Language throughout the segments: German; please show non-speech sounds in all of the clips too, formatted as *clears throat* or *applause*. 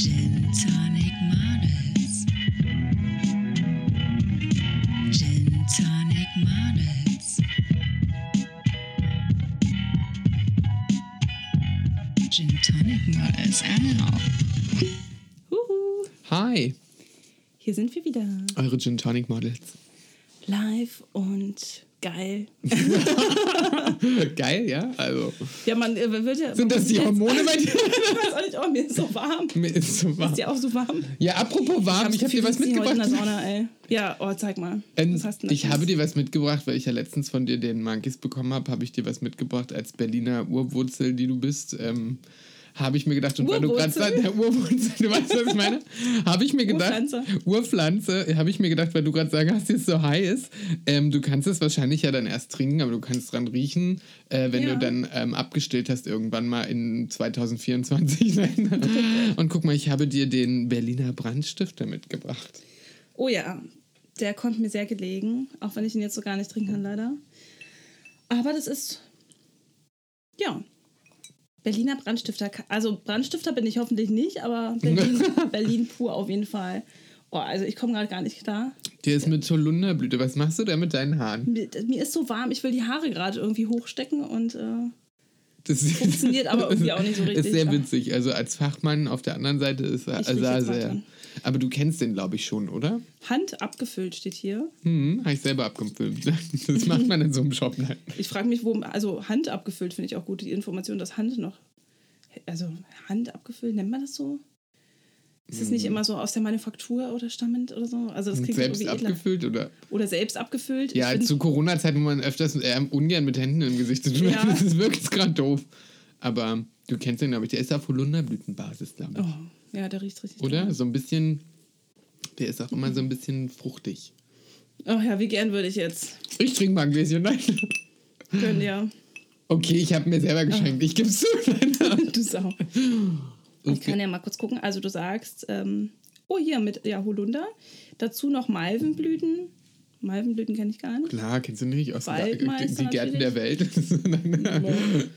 Gin Tonic Models. Gin Tonic Models. Gin Tonic Models. Huhu. Hi, Hier sind wir wieder. eure Gin Tonic Models. Live und geil. *laughs* Geil, ja? Also, Ja, man äh, wird ja. sind das die *laughs* Hormone bei dir? ich weiß auch nicht, oh, mir ist so warm. Mir ist so warm. Ist dir auch so warm? Ja, apropos warm, ich habe dir was Heute in der mitgebracht. Sauna, ey. Ja, oh, zeig mal. Ähm, was hast du ich habe dir was mitgebracht, weil ich ja letztens von dir den Monkeys bekommen habe, habe ich dir was mitgebracht als Berliner Urwurzel, die du bist. Ähm, habe ich mir gedacht, und weil du gerade der *laughs* Urwurzel, du weißt, was ich meine? Habe ich mir gedacht, Urpflanze. Urpflanze, habe ich mir gedacht, weil du gerade sagst, dass es so high ist. Ähm, du kannst es wahrscheinlich ja dann erst trinken, aber du kannst dran riechen, äh, wenn Ja. du dann ähm, abgestillt hast, irgendwann mal in 2024. *laughs* und guck mal, ich habe dir den Berliner Brandstifter mitgebracht. Oh ja, der kommt mir sehr gelegen, auch wenn ich ihn jetzt so gar nicht trinken kann, leider. Aber das ist. Ja. Berliner Brandstifter. Also Brandstifter bin ich hoffentlich nicht, aber Berlin, *laughs* Berlin pur auf jeden Fall. Oh, also ich komme gerade gar nicht klar. Der ist mit Holunderblüte. Was machst du da mit deinen Haaren? Mir, mir ist so warm, ich will die Haare gerade irgendwie hochstecken und äh, Das Funktioniert aber irgendwie auch nicht so *laughs* richtig, Ist sehr witzig. Also als Fachmann auf der anderen Seite ist er jetzt mal sehr. dran. Aber du kennst den, glaube ich, schon, oder? Hand abgefüllt steht hier. Hm, habe ich selber abgefilmt. *laughs* Das macht man in so einem Shop. Nein. Ich frage mich, wo, also Hand abgefüllt finde ich auch gut, die Information, dass Hand noch, also Hand abgefüllt, nennt man das so? Ist es nicht immer so aus der Manufaktur oder stammend oder so? Also das klingt. Selbst irgendwie edler. abgefüllt, oder? Oder selbst abgefüllt. Ja, zu Corona-Zeiten, wo man öfters eher ungern mit Händen im Gesicht zu tun hat. Das ist wirklich gerade doof. Aber du kennst den, glaube ich. Der ist auf Holunderblütenbasis, glaube ich. oh, ja, der riecht richtig Oder? toll. So ein bisschen. Der ist auch immer so ein bisschen fruchtig. Oh ja, wie gern würde ich jetzt. Ich trinke mal ein Gläschen. Nein. Können ja. Okay, ich habe mir selber geschenkt. Ich gebe es zu. *laughs* du Sau. Ich Okay. kann ja mal kurz gucken. Also du sagst, ähm, oh hier mit ja, Holunder. Dazu noch Malvenblüten. Malvenblüten kenne ich gar nicht. Klar, kennst du nicht aus die Gärten der Welt. *laughs*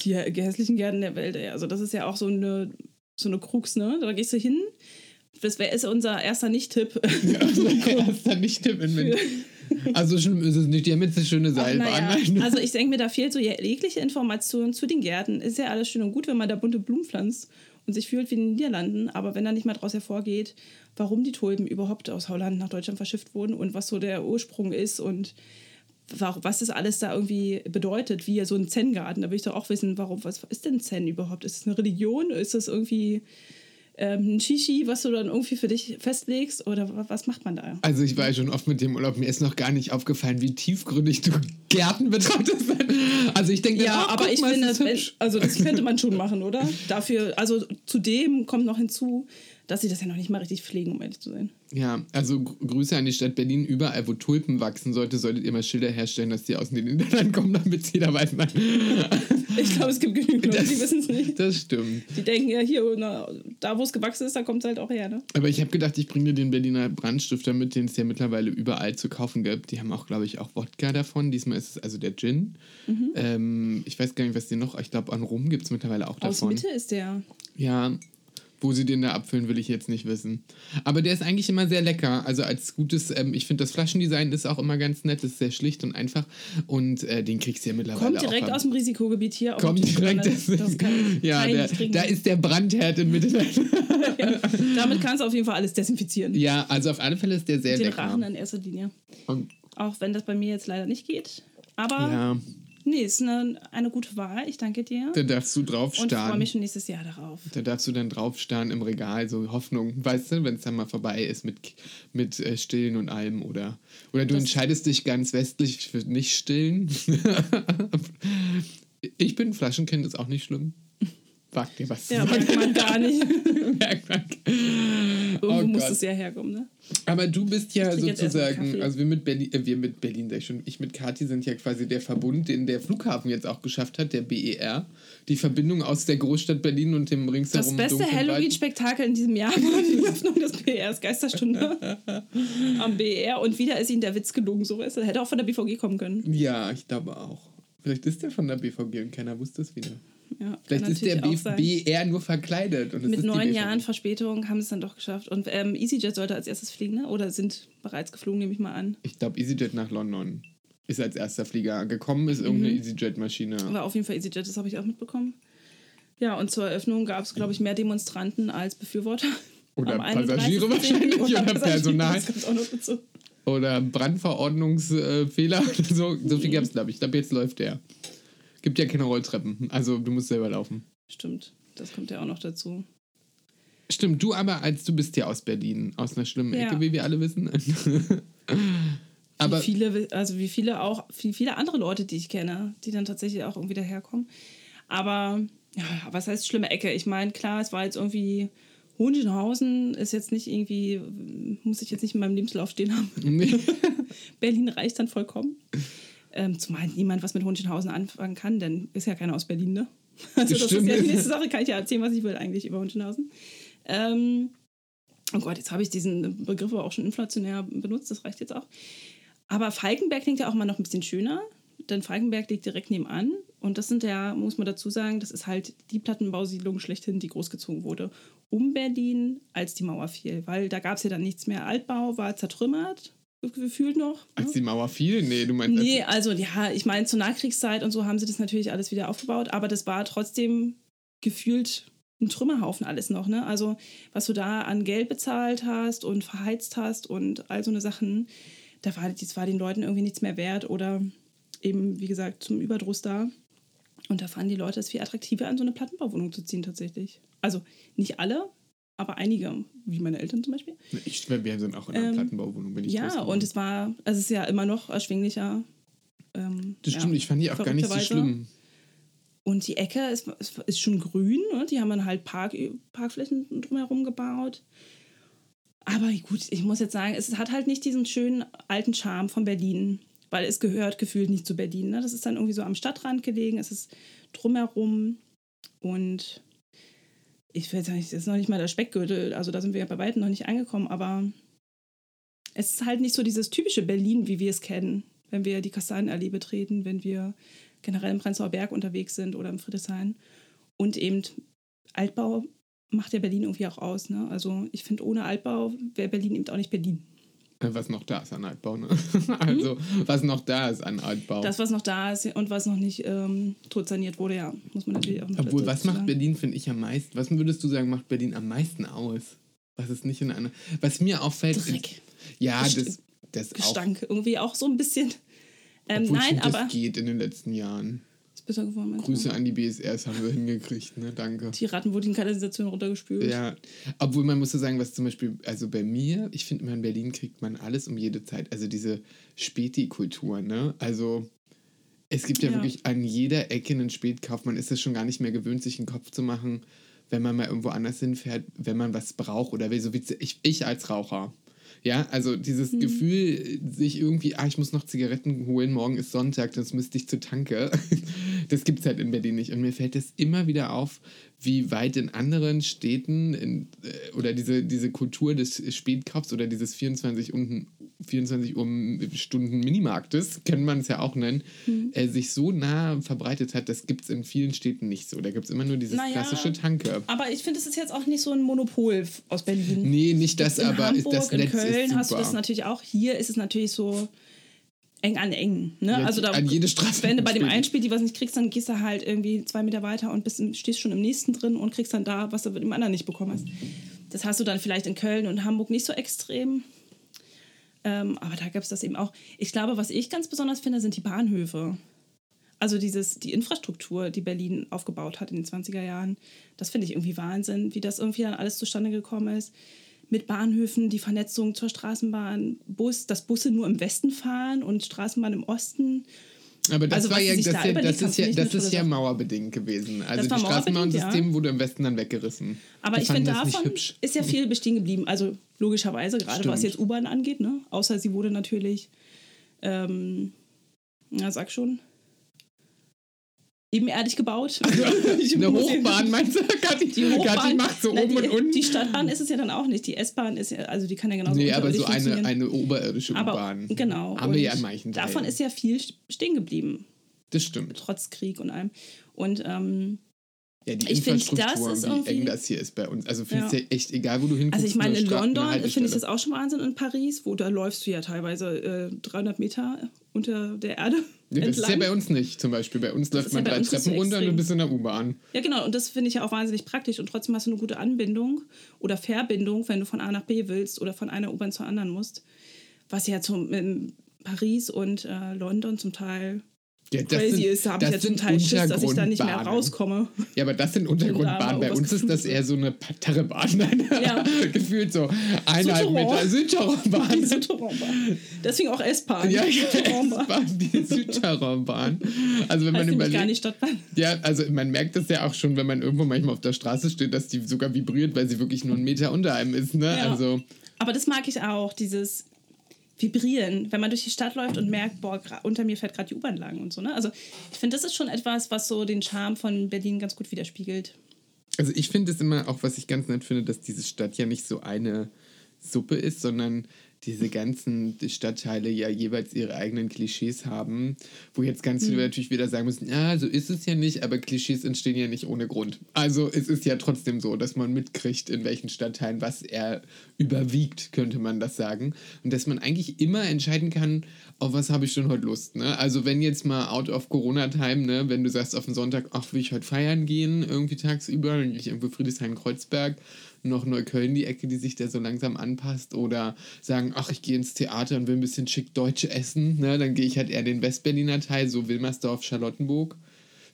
Die hässlichen Gärten der Welt, ey. Also das ist ja auch so eine, so eine Krux, ne? Da gehst du hin. Das wäre ist unser erster Nicht-Tipp. *laughs* Erster nicht Tipp in Mint. Also schlimm ist es nicht. Die haben jetzt eine schöne Seilbahn. Nein. *laughs* Also ich denke mir, da fehlt so jegliche Information zu den Gärten. Ist ja alles schön und gut, wenn man da bunte Blumen pflanzt und sich fühlt wie in den Niederlanden. Aber wenn da nicht mal daraus hervorgeht, warum die Tulpen überhaupt aus Holland nach Deutschland verschifft wurden und was so der Ursprung ist und was das alles da irgendwie bedeutet, wie so ein Zen-Garten. Da will ich doch auch wissen, warum, was ist denn Zen überhaupt? Ist es eine Religion? Ist es irgendwie ähm, ein Shishi, was du dann irgendwie für dich festlegst? Oder wa- was macht man da? Also ich war ja schon oft mit dem Urlaub. Mir ist noch gar nicht aufgefallen, wie tiefgründig du Gärten betrachtest. Also ich denke, Ja, ach, aber guck ich mal, finde, das, also das könnte man schon machen, oder? Dafür, also zudem kommt noch hinzu, dass sie das ja noch nicht mal richtig pflegen, um ehrlich zu sein. Ja, also Gr- Grüße an die Stadt Berlin. Überall, wo Tulpen wachsen sollte, solltet ihr mal Schilder herstellen, dass die aus den Niederlanden kommen, damit jeder weiß, nein. *laughs* Ich glaube, es gibt genügend Leute, die wissen es nicht. Das stimmt. Die denken ja, hier, na, da wo es gewachsen ist, da kommt es halt auch her, ne? Aber ich habe gedacht, ich bringe dir den Berliner Brandstifter mit, den es ja mittlerweile überall zu kaufen gibt. Die haben auch, glaube ich, auch Wodka davon. Diesmal ist es also der Gin. Mhm. Ähm, ich weiß gar nicht, was die noch. Ich glaube, an Rum gibt es mittlerweile auch Aus davon. Mitte ist der. Ja, wo sie den da abfüllen, will ich jetzt nicht wissen. Aber der ist eigentlich immer sehr lecker. Also als gutes, ähm, ich finde das Flaschendesign ist auch immer ganz nett, ist sehr schlicht und einfach. Und äh, den kriegst du ja mittlerweile Kommt direkt aus dem Risikogebiet hier. auf Kommt den direkt. Das, Das kann *laughs* ja, der, da ist der Brandherd in Mitte. *laughs* ja, damit kannst du auf jeden Fall alles desinfizieren. ja, also auf alle Fälle ist der sehr Den lecker. Rachen in erster Linie. Und, Auch wenn das bei mir jetzt leider nicht geht. Aber ja, nee, ist eine, eine gute Wahl. Ich danke dir. da darfst du drauf Und freue mich schon nächstes Jahr darauf. Da darfst du dann drauf starren im Regal, so Hoffnung, weißt du, wenn es dann mal vorbei ist mit, mit äh, Stillen und allem oder oder du Das- entscheidest dich ganz westlich für nicht stillen. *laughs* ich bin Flaschenkind, ist auch nicht schlimm. Wag dir was Ja, *laughs* merkt man gar nicht. Merkt man. *laughs* Irgendwo Oh muss Gott. es ja herkommen, ne? Aber du bist ja sozusagen, also wir mit Berlin, äh, wir mit Berlin, sag ich schon, ich mit Kathi sind ja quasi der Verbund, den der Flughafen jetzt auch geschafft hat, der BER. Die Verbindung aus der Großstadt Berlin und dem Das ringsherum beste dunklen Wald. Halloween-Spektakel in diesem Jahr war *laughs* die Öffnung des BRs Geisterstunde *laughs* am BR. Und wieder ist ihnen der Witz gelungen. So ist er. Hätte auch von der BVG kommen können. Ja, ich glaube auch. Vielleicht ist der von der BVG und keiner wusste es wieder. Ja, Vielleicht ist der sein. BR nur verkleidet. Mit neun. Jahren Verspätung haben sie es dann doch geschafft. Und ähm, EasyJet sollte als erstes fliegen, ne? oder sind bereits geflogen, nehme ich mal an. Ich glaube, EasyJet nach London ist als erster Flieger gekommen, ist irgendeine Mhm. EasyJet-Maschine. War auf jeden Fall EasyJet, das habe ich auch mitbekommen. Ja, und zur Eröffnung gab es, glaube ich, mehr Demonstranten als Befürworter. *laughs* Oder Am 31. Passagiere wahrscheinlich oder Passagiere, Personal. Oder Brandverordnungsfehler *laughs* oder so. So viel gab es, glaube ich. Ich glaube, jetzt läuft der. Gibt ja keine Rolltreppen. Also du musst selber laufen. Stimmt, das kommt ja auch noch dazu. Stimmt, du aber, als du bist ja aus Berlin, aus einer schlimmen Ja. Ecke, wie wir alle wissen. *laughs* aber wie viele, also wie viele auch, wie viele andere Leute, die ich kenne, die dann tatsächlich auch irgendwie daherkommen. Aber, ja, was heißt schlimme Ecke? Ich meine, klar, es war jetzt irgendwie, Hohenschönhausen ist jetzt nicht irgendwie, muss ich jetzt nicht in meinem Lebenslauf stehen haben. nee. *laughs* Berlin reicht dann vollkommen. Ähm, zumal niemand was mit Hohenschönhausen anfangen kann, denn ist ja keiner aus Berlin, ne? *laughs* Also das Stimmt. ist ja die nächste Sache, kann ich ja erzählen, was ich will eigentlich über Hohenschönhausen. Ähm, oh Gott, jetzt habe ich diesen Begriff aber auch schon inflationär benutzt, das reicht jetzt auch. Aber Falkenberg klingt ja auch mal noch ein bisschen schöner, denn Falkenberg liegt direkt nebenan. Und das sind ja, muss man dazu sagen, das ist halt die Plattenbausiedlung schlechthin, die großgezogen wurde. Um Berlin, als die Mauer fiel. Weil da gab es ja dann nichts mehr. Altbau war zertrümmert, gefühlt noch. ne? Als die Mauer fiel? Nee, du meinst. Nee, als, also ja, ich meine, zur Nachkriegszeit und so haben sie das natürlich alles wieder aufgebaut, aber das war trotzdem gefühlt ein Trümmerhaufen alles noch, ne? Also, was du da an Geld bezahlt hast und verheizt hast und all so eine Sachen, da war das war den Leuten irgendwie nichts mehr wert oder eben, wie gesagt, zum Überdruss da. Und da fanden die Leute es viel attraktiver, an so eine Plattenbauwohnung zu ziehen, tatsächlich. Also nicht alle, aber einige, wie meine Eltern zum Beispiel. ich, wir sind auch in einer Ähm, Plattenbauwohnung, bin ich Ja, und es war, also es ist ja immer noch erschwinglicher. Ähm, Das ja, stimmt, ich fand die auch gar nicht so schlimm. Und die Ecke ist, ist, ist schon grün, ne? die haben dann halt Park, Parkflächen drumherum gebaut. Aber gut, ich muss jetzt sagen, es hat halt nicht diesen schönen alten Charme von Berlin, weil es gehört gefühlt nicht zu Berlin. Ne? Das ist dann irgendwie so am Stadtrand gelegen, es ist drumherum und ich will nicht, das ist noch nicht mal der Speckgürtel, also da sind wir ja bei weitem noch nicht angekommen, aber es ist halt nicht so dieses typische Berlin, wie wir es kennen, wenn wir die Kastanienallee betreten, wenn wir generell im Prenzlauer Berg unterwegs sind oder im Friedrichshain. Und eben Altbau macht ja Berlin irgendwie auch aus. Ne? Also ich finde, ohne Altbau wäre Berlin eben auch nicht Berlin. Äh, Was noch da ist an Altbau, ne? *laughs* Also, was noch da ist an Altbau. Das, was noch da ist und was noch nicht ähm, tot saniert wurde, ja, muss man natürlich auch noch Obwohl, was macht sagen. Berlin, finde ich, am meisten? Was würdest du sagen, macht Berlin am meisten aus? Was ist nicht in einer. Was mir auffällt. Dreck. Ist, ja, Gest- das, das auch. Gestank. Irgendwie auch so ein bisschen. Ähm, nein, finde, aber. das geht in den letzten Jahren. Besser geworden, du? Grüße an die BSRs haben wir *laughs* hingekriegt, ne? Danke. Die Ratten wurden in Kanalisation runtergespült. Ja, obwohl man muss so sagen, was zum Beispiel, also bei mir, ich finde immer in Berlin kriegt man alles um jede Zeit. Also diese Späti-Kultur, ne? Also es gibt ja, Ja. wirklich an jeder Ecke einen Spätkauf. Man ist es schon gar nicht mehr gewöhnt, sich einen Kopf zu machen, wenn man mal irgendwo anders hinfährt, wenn man was braucht oder will. So wie ich, ich als Raucher. Ja, also dieses Mhm. Gefühl, sich irgendwie, ah, ich muss noch Zigaretten holen, morgen ist Sonntag, das müsste ich zur Tanke. *laughs* Das gibt es halt in Berlin nicht. Und mir fällt es immer wieder auf, wie weit in anderen Städten in, äh, oder diese, diese Kultur des Spätkaufs oder dieses 24, Unden, 24 Uhr Stunden Minimarktes, kann man es ja auch nennen, Mhm. äh, sich so nah verbreitet hat, das gibt es in vielen Städten nicht so. Da gibt es immer nur dieses Naja, klassische Tanke. Aber ich finde, es ist jetzt auch nicht so ein Monopol aus Berlin. Nee, nicht das, in aber Hamburg, das in Netz Köln ist super. hast du das natürlich auch. Hier ist es natürlich so eng an eng. Ne? Ja, also da, an jede Straße wenn du bei dem einen Spiel die was nicht kriegst, dann gehst du halt irgendwie zwei Meter weiter und bist, stehst schon im nächsten drin und kriegst dann da, was du mit dem anderen nicht bekommen hast. Das hast du dann vielleicht in Köln und Hamburg nicht so extrem. Ähm, aber da gab es das eben auch. Ich glaube, was ich ganz besonders finde, sind die Bahnhöfe. Also dieses, die Infrastruktur, die Berlin aufgebaut hat in den 20er Jahren, das finde ich irgendwie Wahnsinn, wie das irgendwie dann alles zustande gekommen ist. Mit Bahnhöfen, die Vernetzung zur Straßenbahn, Bus, dass Busse nur im Westen fahren und Straßenbahn im Osten. Aber das Also, war was ja, das, da ja, das ist ja, das ist ja mauerbedingt gewesen. Also das Straßenbahnsystem mauerbedingt, ja. wurde im Westen dann weggerissen. Aber Die ich finde, davon ist ja viel bestehen geblieben. Also logischerweise, gerade was Stimmt. jetzt U-Bahn angeht, ne? Außer sie wurde natürlich, ähm, na sag schon, ebenerdig gebaut. *laughs* Ich Eine Hochbahn, meinst du? *laughs* Kathi, Die Kathi Hochbahn, macht so nein, oben die, und unten. Die Stadtbahn ist es ja dann auch nicht. Die S-Bahn ist ja, also die kann ja genauso nee, aber so eine, eine oberirdische aber U-Bahn. genau. Haben wir ja in manchen Teilen. Davon ist ja viel stehen geblieben Das stimmt. trotz Krieg und allem. Und ähm, Ja, die Ich find, Infrastruktur, das ist wie eng das hier ist bei uns. Also findest Ja. ja echt egal, wo du hinguckst. Also ich meine, eine in London finde ich das auch schon Wahnsinn. In Paris, wo da läufst du ja teilweise äh, 300 Meter unter der Erde Ja, das ist ja bei uns nicht zum Beispiel. Bei uns läuft ja man bei drei Treppen runter und du bist in der U-Bahn. Ja, genau. Und das finde ich ja auch wahnsinnig praktisch. Und trotzdem hast du eine gute Anbindung oder Verbindung, wenn du von A nach B willst oder von einer U-Bahn zur anderen musst. Was ja zum, in Paris und äh, London zum Teil Ja, das crazy sind- ist. Da habe ich ja zum Teil Schiss, dass ich da nicht mehr rauskomme. Ja, aber das sind Untergrundbahnen. Bei uns ist das eher so eine Parterrebahn. *laughs* Ja. Gefühlt so eineinhalb. Meter Südtirolbahn. Die *laughs* Südtirolbahn. Deswegen auch S-Bahn. Ja, Südtirolbahn. S-Bahn, die Südtirolbahn. Also wenn man Heißt gar überlegt, nicht Stadtbahn. ja, also man merkt das ja auch schon, wenn man irgendwo manchmal auf der Straße steht, dass die sogar vibriert, weil sie wirklich nur einen Meter unter einem ist. Ne? Ja. Also Aber das mag ich auch, dieses Vibrieren, wenn man durch die Stadt läuft und merkt, boah, unter mir fährt gerade die U-Bahn lang und so. Ne? Also ich finde, das ist schon etwas, was so den Charme von Berlin ganz gut widerspiegelt. Also ich finde es immer auch, was ich ganz nett finde, dass diese Stadt ja nicht so eine Suppe ist, sondern diese ganzen Stadtteile ja jeweils ihre eigenen Klischees haben, wo jetzt ganz Mhm. viele natürlich wieder sagen müssen, ja, so ist es ja nicht, aber Klischees entstehen ja nicht ohne Grund. Also es ist ja trotzdem so, dass man mitkriegt, in welchen Stadtteilen was er überwiegt, könnte man das sagen. Und dass man eigentlich immer entscheiden kann, auf was habe ich denn heute Lust. Ne? Also wenn jetzt mal out of Corona-Time, ne, wenn du sagst auf den Sonntag, ach, will ich heute feiern gehen, irgendwie tagsüber, dann gehe ich irgendwo Friedrichshain-Kreuzberg, noch Neukölln, die Ecke, die sich da so langsam anpasst. Oder sagen, ach, ich gehe ins Theater und will ein bisschen schick Deutsch essen. Ne? Dann gehe ich halt eher den Westberliner Teil, so Wilmersdorf, Charlottenburg.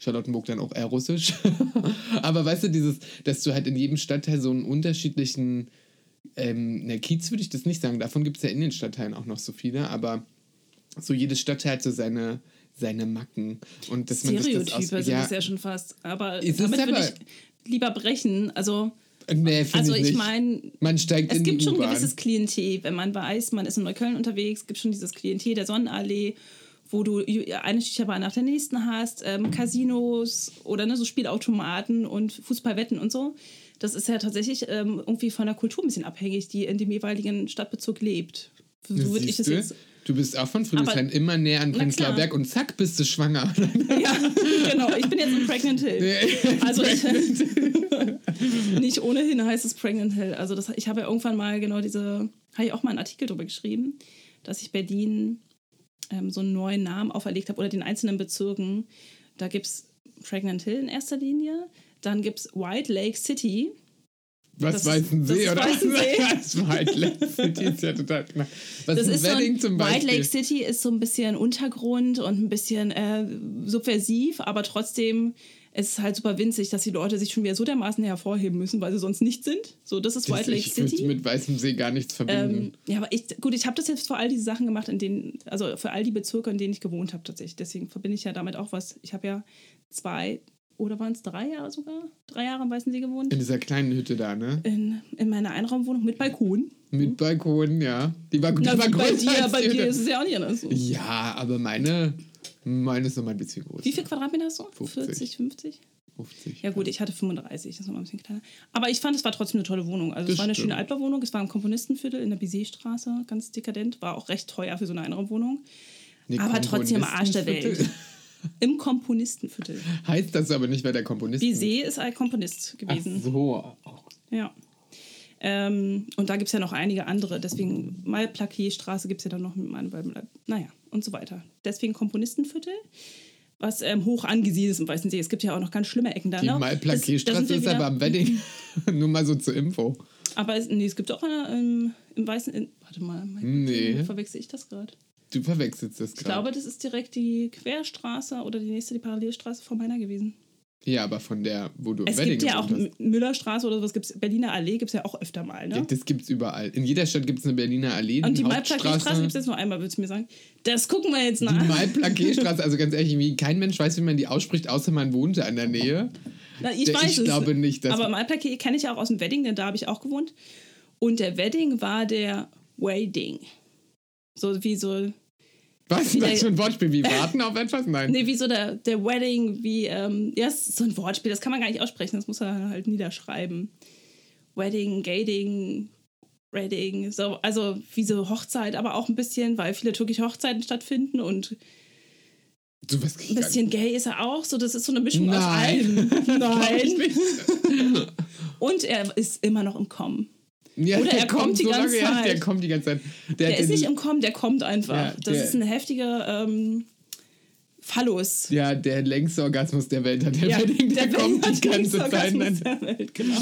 Charlottenburg dann auch eher russisch. *laughs* Aber weißt du, dieses, dass du halt in jedem Stadtteil so einen unterschiedlichen, ähm, ne, Kiez würde ich das nicht sagen, davon gibt es ja in den Stadtteilen auch noch so viele, aber so jedes Stadtteil hat so seine, seine Macken. Und dass man sich das Stereotype aus, sind ja, es ja schon fast. Aber damit würde ich lieber brechen. Also, nee, also ich, meine, man steigt es gibt schon ein gewisses Klientel. Wenn man weiß, man ist in Neukölln unterwegs, gibt schon dieses Klientel der Sonnenallee, wo du eine Schicherbahn nach der nächsten hast, ähm, Casinos oder ne, so Spielautomaten und Fußballwetten und so. Das ist ja tatsächlich ähm, irgendwie von der Kultur ein bisschen abhängig, die in dem jeweiligen Stadtbezirk lebt. So würde ich das jetzt. Du bist auch von Friedrichshain immer näher an Prenzlauer. Berg und zack, bist du schwanger. Ja, genau. Ich bin jetzt in Pregnant Hill. Also ich, nicht ohnehin heißt es Pregnant Hill. Also das, ich habe ja irgendwann mal genau diese, habe ich auch mal einen Artikel darüber geschrieben, dass ich Berlin ähm, so einen neuen Namen auferlegt habe oder den einzelnen Bezirken. Da gibt es Pregnant Hill in erster Linie. Dann gibt es White Lake City. Was Das- Weißensee das oder Weißensee. was? *laughs* White Lake City ist ja total knapp. Was Das ist ist so Wedding ein, zum White Beispiel? Lake City ist so ein bisschen Untergrund und ein bisschen äh, subversiv, aber trotzdem ist es halt super winzig, dass die Leute sich schon wieder so dermaßen hervorheben müssen, weil sie sonst nicht sind. So, das ist Das- White Lake ich City. mit Weißem See gar nichts verbinden. Ähm, ja, aber ich, gut, ich habe das jetzt für all diese Sachen gemacht, in denen, also für all die Bezirke, in denen ich gewohnt habe tatsächlich. Deswegen verbinde ich ja damit auch was. Ich habe ja zwei oder waren es drei Jahre sogar? Drei Jahre am Weißen See gewohnt. In dieser kleinen Hütte da, ne? In, in meiner Einraumwohnung mit Balkon. Mit Balkon, ja. Die war, die Na, war wie bei dir, bei die dir ist es ja auch nicht anders. So. Ja, aber meine, meine ist nochmal ein bisschen größer. Wie viel Quadratmeter hast du? 50. 40, 50? 50. Ja gut, ich hatte 35, das ist nochmal ein bisschen kleiner. Aber ich fand, es war trotzdem eine tolle Wohnung. Also Das es war eine stimmt. schöne Altbauwohnung, es war im Komponistenviertel in der Bizet-Straße, ganz dekadent, war auch recht teuer für so eine Einraumwohnung. Nee, aber trotzdem am Arsch der Welt. *laughs* Im Komponistenviertel. Heißt das aber nicht, weil der Komponist. Bizet ist ein Komponist Ach gewesen. so. Ja. Ähm, und da gibt es ja noch einige andere. Deswegen Malplaquet-Straße gibt es ja dann noch mit meinem, naja, und so weiter. Deswegen Komponistenviertel, was ähm, hoch angesiedelt ist im Weißen See. Es gibt ja auch noch ganz schlimme Ecken da. Die ne? Malplaquet-Straße ist aber am Wedding. *laughs* Nur mal so zur Info. Aber es, nee, es gibt auch eine im, im Weißen. In, warte mal, mein Nee. verwechsel ich das gerade? Du verwechselst das Ich gerade. glaube, das ist direkt die Querstraße oder die nächste, die Parallelstraße von meiner gewesen. Ja, aber von der, wo du im Es Wedding gibt ja auch hast. Müllerstraße oder sowas, gibt's, Berliner Allee gibt es ja auch öfter mal. Ne? Ja, das gibt's überall. In jeder Stadt gibt es eine Berliner Allee, Und die Malplaquet-Straße gibt es jetzt nur einmal, würdest du mir sagen. Das gucken wir jetzt Die *laughs* nach. Malplaquet-Straße, also ganz ehrlich, kein Mensch weiß, wie man die ausspricht, außer man wohnt da in der Nähe. Na, ich Der- weiß ich es. glaube nicht, dass- Aber Malplaquet kenne ich ja auch aus dem Wedding, denn da habe ich auch gewohnt. Und der Wedding war der Wedding. So wie so Was ist das für ein Wortspiel? Wie warten auf etwas? Nein. Nee, wie so der, der Wedding, wie, ähm, ja, ist so ein Wortspiel, das kann man gar nicht aussprechen, das muss er halt niederschreiben. Wedding, Gating, Wedding, so, also wie so Hochzeit, aber auch ein bisschen, weil viele türkische Hochzeiten stattfinden und So was Ein bisschen gay ist er auch. So, das ist so eine Mischung aus Nein. allem. *laughs* Glaub ich nicht. Und er ist immer noch im Kommen. Ja, Oder der er kommt die so ganze lange, ja, Zeit. Der kommt die ganze Zeit. Der, Der ist nicht im Kommen, der kommt einfach. Ja, das der- ist ein heftiger ähm, Phallus. Ja, der längste Orgasmus der Welt hat der Ja, Wedding, der, der kommt die ganze Zeit. Welt, genau.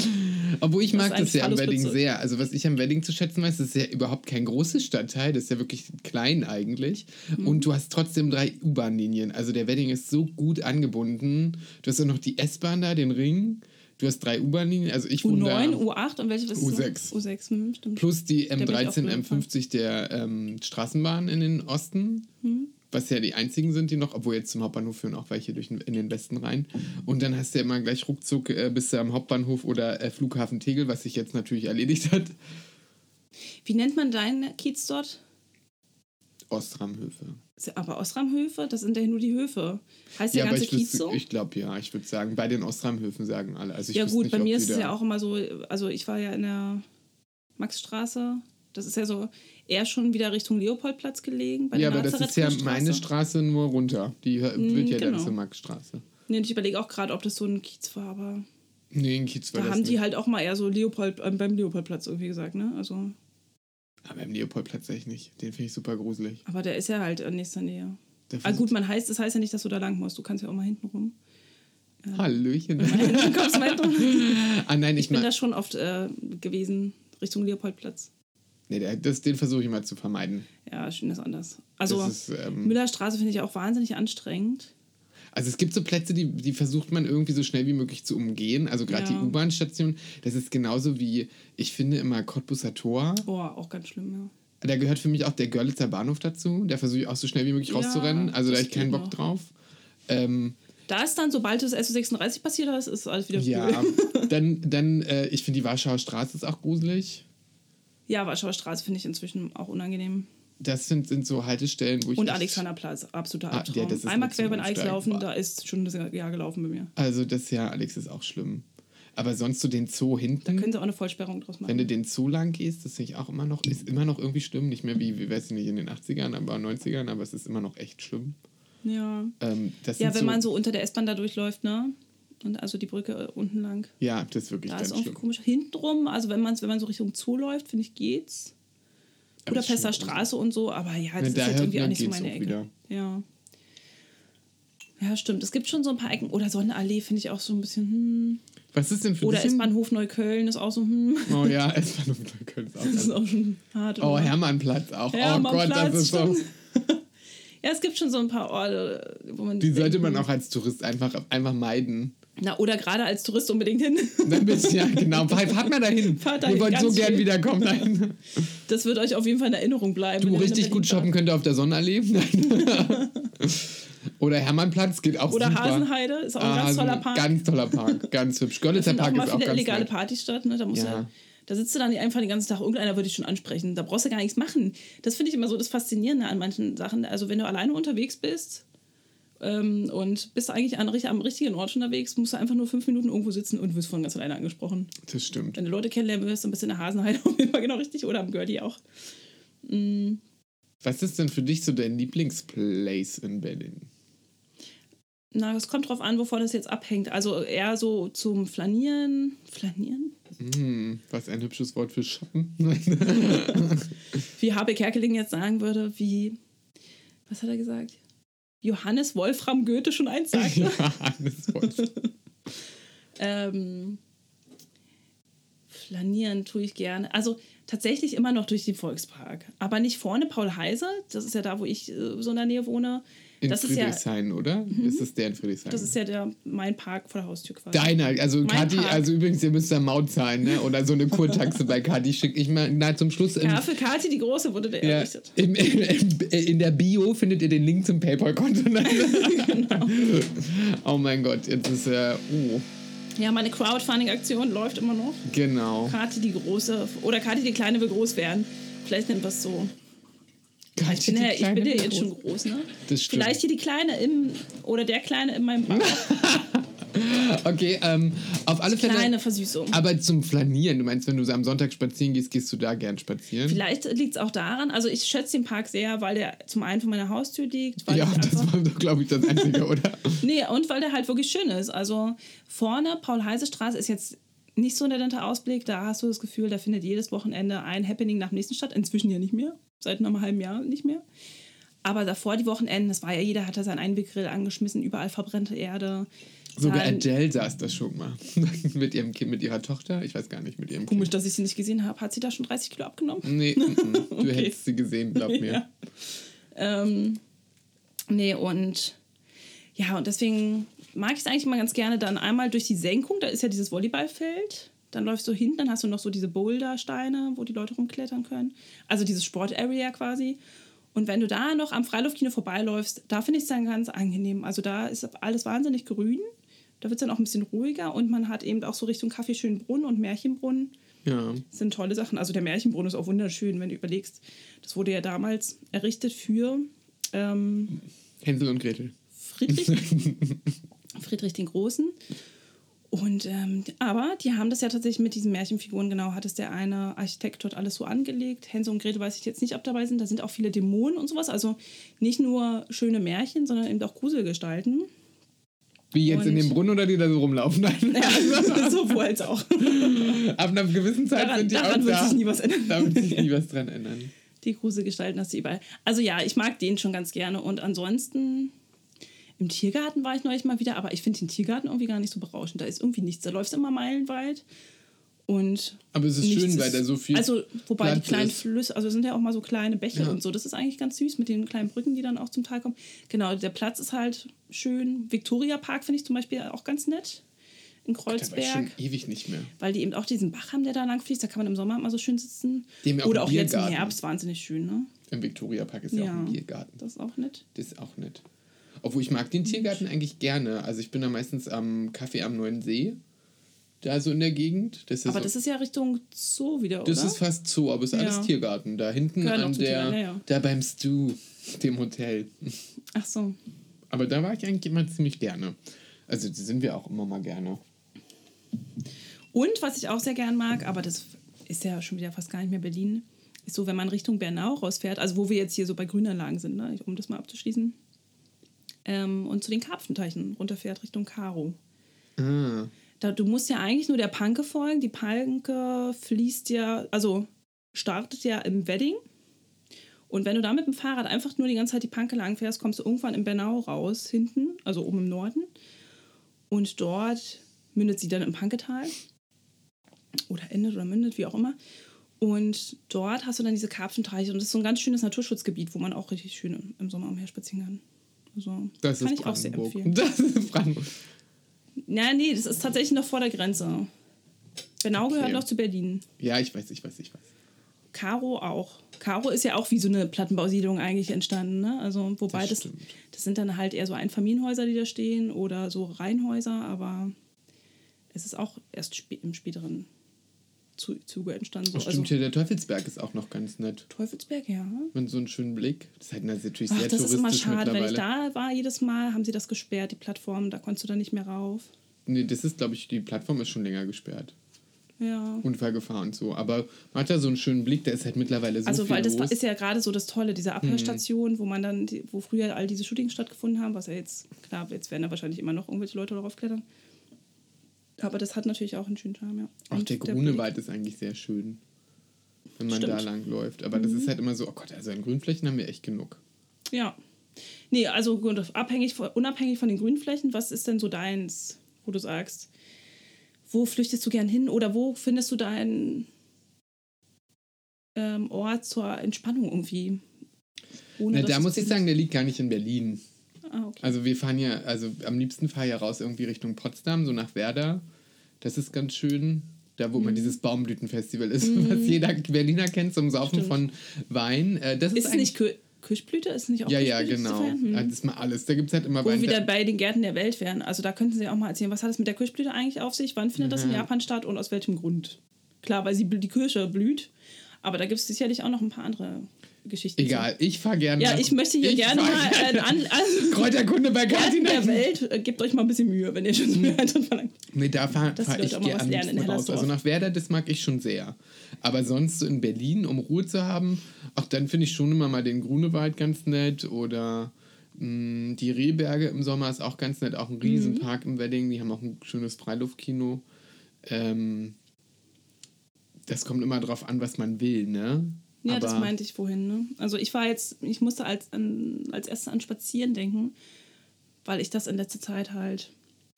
Obwohl ich Das mag das ja am Wedding sehr. Also was ich am Wedding zu schätzen weiß, das ist ja überhaupt kein großes Stadtteil, das ist ja wirklich klein eigentlich. Mhm. Und du hast trotzdem drei U-Bahn-Linien. Also der Wedding ist so gut angebunden. Du hast auch noch die S-Bahn da, den Ring. Du hast drei U-Bahn-Linien. Also ich wohne U9, da. U8 und welche ist U6. noch? U6, hm, stimmt. Plus die bin ich auch M13, früher gefahren. M50 der ähm, Straßenbahn in den Osten. Hm. Was ja die einzigen sind, die noch, obwohl jetzt zum Hauptbahnhof führen auch welche durch den, in den Westen rein. Und dann hast du ja immer gleich ruckzuck äh, bist du am Hauptbahnhof oder äh, Flughafen Tegel, was sich jetzt natürlich erledigt hat. Wie nennt man deinen Kiez dort? Ostramhöfe. Ist- Aber Osramhöfe, das sind ja nur die Höfe. Heißt der Ja, aber ganze Kiez so? ich glaube ja, ich würde sagen, bei den Ostramhöfen sagen alle. Also ich ja gut, nicht, bei mir ist es ja auch immer so, also ich war ja in der Maxstraße, das ist ja so eher schon wieder Richtung Leopoldplatz gelegen. Bei Ja, der aber das ist ja meine Straße nur runter. Die Mm, wird ja dann genau. zur Maxstraße. Nee, und ich überlege auch gerade, ob das so ein Kiez war, aber Nee, in Kiez war da das haben nicht. die halt auch mal eher so Leopold, äh, beim Leopoldplatz irgendwie gesagt, ne? Also, aber im Leopoldplatz echt nicht. Den finde ich super gruselig. aber der ist ja halt in nächster Nähe. Ah, gut, man heißt, das heißt ja nicht, dass du da lang musst. Du kannst ja auch mal hinten rum. Hallöchen. Dann kommst mal hinten rum. *laughs* ah nein, ich Ich bin da schon oft äh, gewesen, Richtung Leopoldplatz. nee, das, den versuche ich mal zu vermeiden. Ja, schön ist anders. Also, Das ist, ähm, Müllerstraße finde ich auch wahnsinnig anstrengend. Also es gibt so Plätze, die, die versucht man irgendwie so schnell wie möglich zu umgehen. Also gerade Ja. die U-Bahn-Station, das ist genauso wie, ich finde immer Cottbuser Tor. Oh, auch ganz schlimm, ja. Da gehört für mich auch der Görlitzer Bahnhof dazu. Da versuche ich auch so schnell wie möglich Ja, rauszurennen. Also da habe ich keinen Bock noch. drauf. Ähm, Da ist dann, sobald das SO36 passiert ist, ist alles wieder ja, cool. *laughs* dann, *laughs* dann äh, ich finde die Warschauer Straße ist auch gruselig. Ja, Warschauer Straße finde ich inzwischen auch unangenehm. Das sind, sind so Haltestellen, wo ich. Und Alexanderplatz, absoluter Ah, Albtraum. ja, das ist Einmal quer über den steil. laufen, Boah. da ist schon das Jahr gelaufen bei mir. Also das ja, Alex ist auch schlimm. Aber sonst so den Zoo hinten. Können sie auch eine Vollsperrung draus Wenn du machen. den Zoo lang gehst, das finde ich auch immer noch, ist immer noch irgendwie schlimm. Nicht mehr wie, wie weiß ich nicht, in den 80ern, aber 90ern, aber es ist immer noch echt schlimm. Ja. Ähm, Ja, wenn man so unter der S-Bahn da durchläuft, ne? Und also die Brücke äh, unten lang. Ja, das ist wirklich Da ganz ist irgendwie schlimm. komisch. Hintenrum, also wenn, man's, wenn man so Richtung Zoo läuft, finde ich, geht's. Budapester Straße und so, aber ja, das Ja, ist hört- irgendwie auch nicht so meine Ecke. wieder. Ja. Ja, stimmt. Es gibt schon so ein paar Ecken. Oder Sonnenallee finde ich auch so ein bisschen, hm. Was ist denn für Oder S-Bahnhof Neukölln ist auch so, hm. Oh ja, *laughs* S-Bahnhof Neukölln ist auch Das ist auch schon hart. Oh? Hermannplatz auch. oh Hermannplatz, Gott, das ist so. stimmt. *laughs* Ja, es gibt schon so ein paar Orte, wo man. Die sollte man auch als Tourist einfach, einfach meiden. Na, oder gerade als Tourist unbedingt hin. *laughs* Dann bist ja genau. Fahrt mal dahin. *laughs* Fahrt Wir dahin, wollen so ganz gern viel. wiederkommen. Nein. *laughs* Das wird euch auf jeden Fall in Erinnerung bleiben. Du richtig gut shoppen könnt ihr auf der Sonnenallee. Nein. Oder Hermannplatz geht auch Oder super. Hasenheide ist auch ein Ah, ganz toller Park. Ganz toller Park. Ganz hübsch. Görlitzer auch Park ist auch ganz illegale. Partys statt. Ne? Da, musst Ja. du, da sitzt du dann einfach den ganzen Tag, irgendeiner würde dich schon ansprechen. Da brauchst du gar nichts machen. Das finde ich immer so das Faszinierende an manchen Sachen. Also wenn du alleine unterwegs bist ähm, und bist eigentlich an, am richtigen Ort unterwegs, musst du einfach nur fünf Minuten irgendwo sitzen und wirst von ganz alleine angesprochen. Das stimmt. Wenn du Leute kennenlernen willst, dann bist du in der Hasenheide *laughs* auf jeden Fall genau richtig oder am Girlie auch. Mm, Was ist denn für dich so dein Lieblingsplace in Berlin? Na, es kommt drauf an, wovon es jetzt abhängt. Also eher so zum Flanieren. Flanieren? Hm, was ein hübsches Wort für Shoppen. *laughs* *laughs* Wie Habe Kerkeling jetzt sagen würde, wie. Was hat er gesagt? Johannes Wolfram Goethe schon eins sagte. ja, das Wort. ähm, flanieren tue ich gerne. Also tatsächlich immer noch durch den Volkspark. Aber nicht vorne Paul Heise. Das ist ja da, wo ich äh, so in der Nähe wohne. In das ist ja, Friedrichshain, oder? Ist das der in Friedrichshain? das ist ja der, mein Park vor der Haustür quasi. Deiner, also Park. also übrigens, ihr müsst da Maut zahlen, ne? Oder so eine Kurtaxe bei Kathi schicke ich mal na, zum Schluss. Im, ja, für Kathi die Große wurde der ja, errichtet. im, im, in der Bio findet ihr den Link zum PayPal-Konto. *laughs* Genau. Oh mein Gott, jetzt ist er. oh, Ja, meine Crowdfunding-Aktion läuft immer noch. genau. Kathi die Große oder Kathi die Kleine will groß werden. Vielleicht wir es so. Ich bin, ja, ich bin ja jetzt schon groß, ne? Das stimmt. Vielleicht hier die Kleine im oder der Kleine in meinem Bauch. *laughs* Okay, ähm, auf alle Fälle. Kleine Versüßung. Aber zum Flanieren, du meinst, wenn du so am Sonntag spazieren gehst, gehst du da gern spazieren? Vielleicht liegt es auch daran, also ich schätze den Park sehr, weil der zum einen vor meiner Haustür liegt, weil ja, das war doch, glaube ich, das Einzige, oder? *laughs* Nee, und weil der halt wirklich schön ist. Also vorne, Paul-Heise-Straße ist jetzt nicht so ein netter Ausblick. Da hast du das Gefühl, da findet jedes Wochenende ein Happening nach dem nächsten statt. Inzwischen ja nicht mehr. Seit einem halben Jahr nicht mehr. Aber davor die Wochenenden, das war ja jeder, hat da seinen Einweggrill angeschmissen, überall verbrannte Erde. Sogar Dann- Adele saß das schon mal. *laughs* mit ihrem Kind, mit ihrer Tochter. Ich weiß gar nicht, mit ihrem Komisch, Kind. dass ich sie nicht gesehen habe. Hat sie da schon 30 Kilo abgenommen? Nee, *laughs* mm, mm. du Okay. hättest sie gesehen, glaub mir. *laughs* Ja. Ähm, nee, und ja, und deswegen mag ich es eigentlich immer ganz gerne dann einmal durch die Senkung, da ist ja dieses Volleyballfeld. Dann läufst du hinten, dann hast du noch so diese Bouldersteine, wo die Leute rumklettern können. Also dieses Sport-Area quasi. Und wenn du da noch am Freiluftkino vorbeiläufst, da finde ich es dann ganz angenehm. Also da ist alles wahnsinnig grün. Da wird es dann auch ein bisschen ruhiger und man hat eben auch so Richtung Kaffee Schönbrunn und Märchenbrunn Ja. das sind tolle Sachen. Also der Märchenbrunnen ist auch wunderschön, wenn du überlegst. Das wurde ja damals errichtet für ähm, Hänsel und Gretel. Friedrich, *laughs* Friedrich den Großen. Und ähm, aber die haben das ja tatsächlich mit diesen Märchenfiguren, genau, hat es der eine Architekt dort alles so angelegt. Hänsel und Gretel weiß ich jetzt nicht, ob dabei sind. Da sind auch viele Dämonen und sowas. Also nicht nur schöne Märchen, sondern eben auch Gruselgestalten. Wie jetzt in Und- dem Brunnen oder die da so rumlaufen? Nein. *laughs* Ja, *laughs* sowohl als auch. Ab einer gewissen Zeit Daran, sind die daran auch wird da. sich nie was ändern. Da wird sich nie was dran ändern. Die Gruselgestalten hast du überall. Also ja, ich mag den schon ganz gerne. Und ansonsten, im Tiergarten war ich neulich mal wieder, aber ich finde den Tiergarten irgendwie gar nicht so berauschend. Da ist irgendwie nichts. Da läufst du immer meilenweit. Und Aber es ist schön, weil da so viel. Also, wobei die Platz kleinen ist. Flüsse, also es sind ja auch mal so kleine Bäche Ja. und so. Das ist eigentlich ganz süß mit den kleinen Brücken, die dann auch zum Teil kommen. Genau, der Platz ist halt schön. Victoria Park finde ich zum Beispiel auch ganz nett. In da war ich Kreuzberg schon ewig nicht mehr. weil die eben auch diesen Bach haben, der da lang fließt. Da kann man im Sommer immer so schön sitzen. Die auch Oder auch jetzt im. Herbst wahnsinnig schön, ne? Im Viktoriapark ist ja, auch Ja. ein Biergarten. Das ist auch nett. Das ist auch nett. Obwohl ich mag den Tiergarten eigentlich gerne. Also ich bin da meistens am Café am Neuen See. Da so in der Gegend. Das ist, Aber so, das ist ja Richtung Zoo wieder, das oder? ist fast Zoo, aber es ist alles Ja. Tiergarten. Da hinten Gehört an der, Tiergarten, ja, ja. da beim Stu, dem Hotel. Ach so. Aber da war ich eigentlich immer ziemlich gerne. Also da sind wir auch immer mal gerne. Und was ich auch sehr gern mag, aber das ist ja schon wieder fast gar nicht mehr Berlin, ist so, wenn man Richtung Bernau rausfährt, also wo wir jetzt hier so bei Grünanlagen sind, ne, um das mal abzuschließen, ähm, und zu den Karpfenteichen runterfährt Richtung Karo. Ah, Da, du musst ja eigentlich nur der Panke folgen. Die Panke fließt ja, also startet ja im Wedding. Und wenn du da mit dem Fahrrad einfach nur die ganze Zeit die Panke lang fährst, kommst du irgendwann im Bernau raus, hinten, also oben im Norden. Und dort mündet sie dann im Panketal. Oder endet oder mündet, wie auch immer. Und dort hast du dann diese Karpfenteiche. Und das ist so ein ganz schönes Naturschutzgebiet, wo man auch richtig schön im- im Sommer umher spazieren kann. Also, das kann ist ich auch sehr Brandenburg. empfehlen. Das ist Brandenburg. Ja, nee, das ist tatsächlich noch vor der Grenze. Bernau gehört Okay. noch zu Berlin. Ja, ich weiß, ich weiß, ich weiß. Karo auch. Karo ist ja auch wie so eine Plattenbausiedlung eigentlich entstanden. Ne? Also, wobei Das das, das, sind dann halt eher so Einfamilienhäuser, die da stehen oder so Reihenhäuser, aber es ist auch erst im späteren Zuge entstanden. So. Oh, Also, stimmt, hier der Teufelsberg ist auch noch ganz nett. Teufelsberg, ja. Man so einen schönen Blick. Das ist halt natürlich Ach, sehr das ist immer schade. Wenn ich da war, jedes Mal haben sie das gesperrt, die Plattform. Da konntest du dann nicht mehr rauf. Nee, das ist, glaube ich, die Plattform ist schon länger gesperrt. Ja. Unfallgefahr und so. Aber man hat da so einen schönen Blick, da ist halt mittlerweile so Also, viel weil das los. ist ja gerade so das Tolle, diese Abhörstation, wo man dann, wo früher all diese Shootings stattgefunden haben, was ja jetzt, klar, jetzt werden da wahrscheinlich immer noch irgendwelche Leute darauf klettern. Aber das hat natürlich auch einen schönen Charme, ja. Auch Und der Blick- Grunewald ist eigentlich sehr schön, wenn man da Stimmt. lang läuft. Aber das ist halt immer so, oh Gott, also an Grünflächen haben wir echt genug. Ja. Nee, also abhängig von, unabhängig von den Grünflächen, was ist denn so deins, wo du sagst, wo flüchtest du gern hin oder wo findest du deinen ähm, Ort zur Entspannung irgendwie? Ohne, Na, da muss ich sagen, der liegt gar nicht in Berlin. Ah, okay. Also wir fahren ja, also am liebsten fahre ich ja raus irgendwie Richtung Potsdam, so nach Werder. Das ist ganz schön. Da, wo Mhm. man dieses Baumblütenfestival ist, *laughs* was jeder Berliner kennt zum Saufen Stimmt. von Wein. Äh, das ist, Ist nicht Kir Kirschblüte? Ist es nicht auch Ja, ja, genau. Hm. Ja, Das ist mal alles. Da gibt es halt immer Wo wir Wein. wieder bei den Gärten der Welt wären. Also da könnten Sie auch mal erzählen, was hat es mit der Kirschblüte eigentlich auf sich? Wann findet das in Mhm. Japan statt und aus welchem Grund? Klar, weil sie die Kirsche blüht, aber da gibt es sicherlich auch noch ein paar andere. Geschichten. Egal, ich fahre gerne. Ja, ich möchte hier gerne fahr mal gerne- äh, an, also, *laughs* Kräuterkunde bei Katina. der Welt. Äh, gebt euch mal ein bisschen Mühe, wenn ihr schon so gehört habt. verlangt. Nee, da fahre fahr ich auch mal gerne am lernen liebsten raus. Also nach Werder, das mag ich schon sehr. Aber sonst so in Berlin, um Ruhe zu haben, ach, dann finde ich schon immer mal den Grunewald ganz nett oder mh, die Rehberge im Sommer ist auch ganz nett. Auch ein Mhm. Riesenpark im Wedding, die haben auch ein schönes Freiluftkino. Ähm, das kommt immer drauf an, was man will, ne? Ja, das Aber- meinte ich vorhin. Ne? Also ich war jetzt, ich musste als, an, als erstes an Spazieren denken, weil ich das in letzter Zeit halt